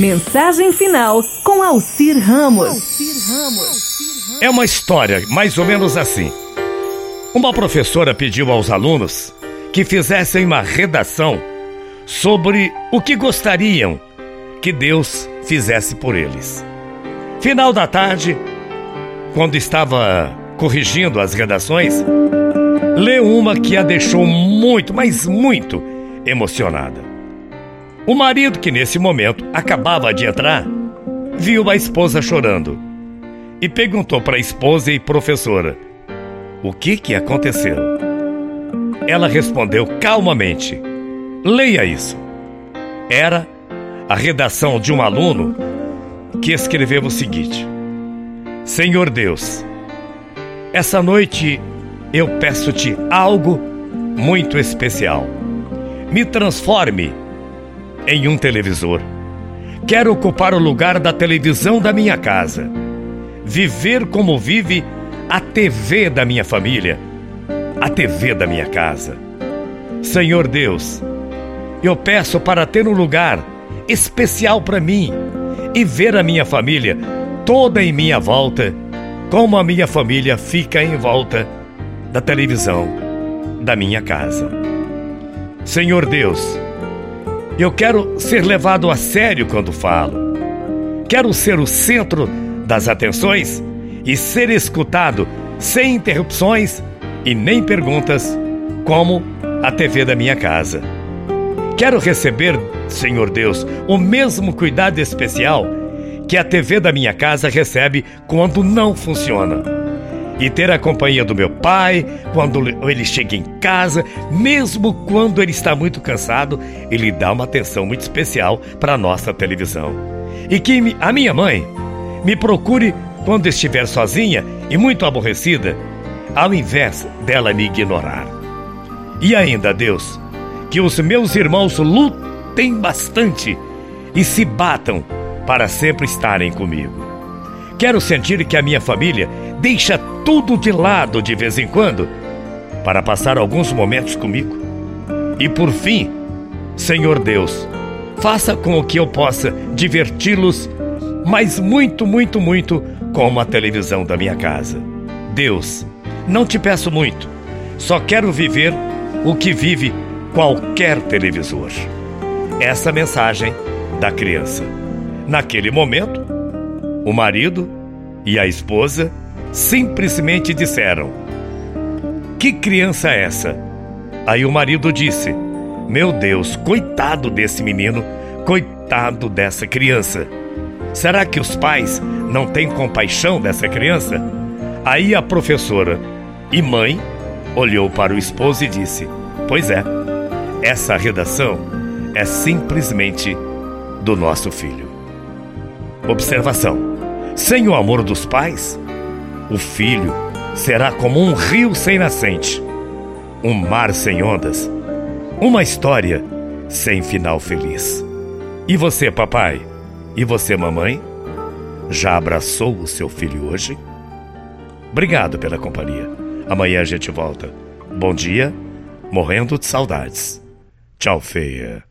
Mensagem final com Alcir Ramos. É uma história mais ou menos assim. Uma professora pediu aos alunos que fizessem uma redação sobre o que gostariam que Deus fizesse por eles. Final da tarde, quando estava corrigindo as redações, leu uma que a deixou muito, mas muito emocionada. O marido, que nesse momento acabava de entrar, viu a esposa chorando e perguntou para a esposa e professora o que que aconteceu. Ela respondeu calmamente: Leia isso. Era a redação de um aluno que escreveu o seguinte: Senhor Deus, essa noite eu peço-te algo muito especial. Me transforme em um televisor. Quero ocupar o lugar da televisão da minha casa. Viver como vive a TV da minha família, a TV da minha casa. Senhor Deus, eu peço para ter um lugar especial para mim e ver a minha família toda em minha volta, como a minha família fica em volta da televisão da minha casa. Senhor Deus, eu quero ser levado a sério quando falo. Quero ser o centro das atenções e ser escutado sem interrupções e nem perguntas, como a TV da minha casa. Quero receber, Senhor Deus, o mesmo cuidado especial que a TV da minha casa recebe quando não funciona. E ter a companhia do meu pai quando ele chega em casa, mesmo quando ele está muito cansado, ele dá uma atenção muito especial para nossa televisão. E que a minha mãe me procure quando estiver sozinha e muito aborrecida, ao invés dela me ignorar. E ainda, Deus, que os meus irmãos lutem bastante e se batam para sempre estarem comigo. Quero sentir que a minha família deixa tudo de lado de vez em quando para passar alguns momentos comigo. E por fim, Senhor Deus, faça com que eu possa diverti-los, mas muito, muito, muito como a televisão da minha casa. Deus, não te peço muito, só quero viver o que vive qualquer televisor. Essa mensagem da criança. Naquele momento, o marido e a esposa simplesmente disseram: Que criança é essa? Aí o marido disse: Meu Deus, coitado desse menino, coitado dessa criança. Será que os pais não têm compaixão dessa criança? Aí a professora e mãe olhou para o esposo e disse: Pois é. Essa redação é simplesmente do nosso filho. Observação: sem o amor dos pais, o filho será como um rio sem nascente, um mar sem ondas, uma história sem final feliz. E você, papai? E você, mamãe? Já abraçou o seu filho hoje? Obrigado pela companhia. Amanhã a gente volta. Bom dia, morrendo de saudades. Tchau, feia.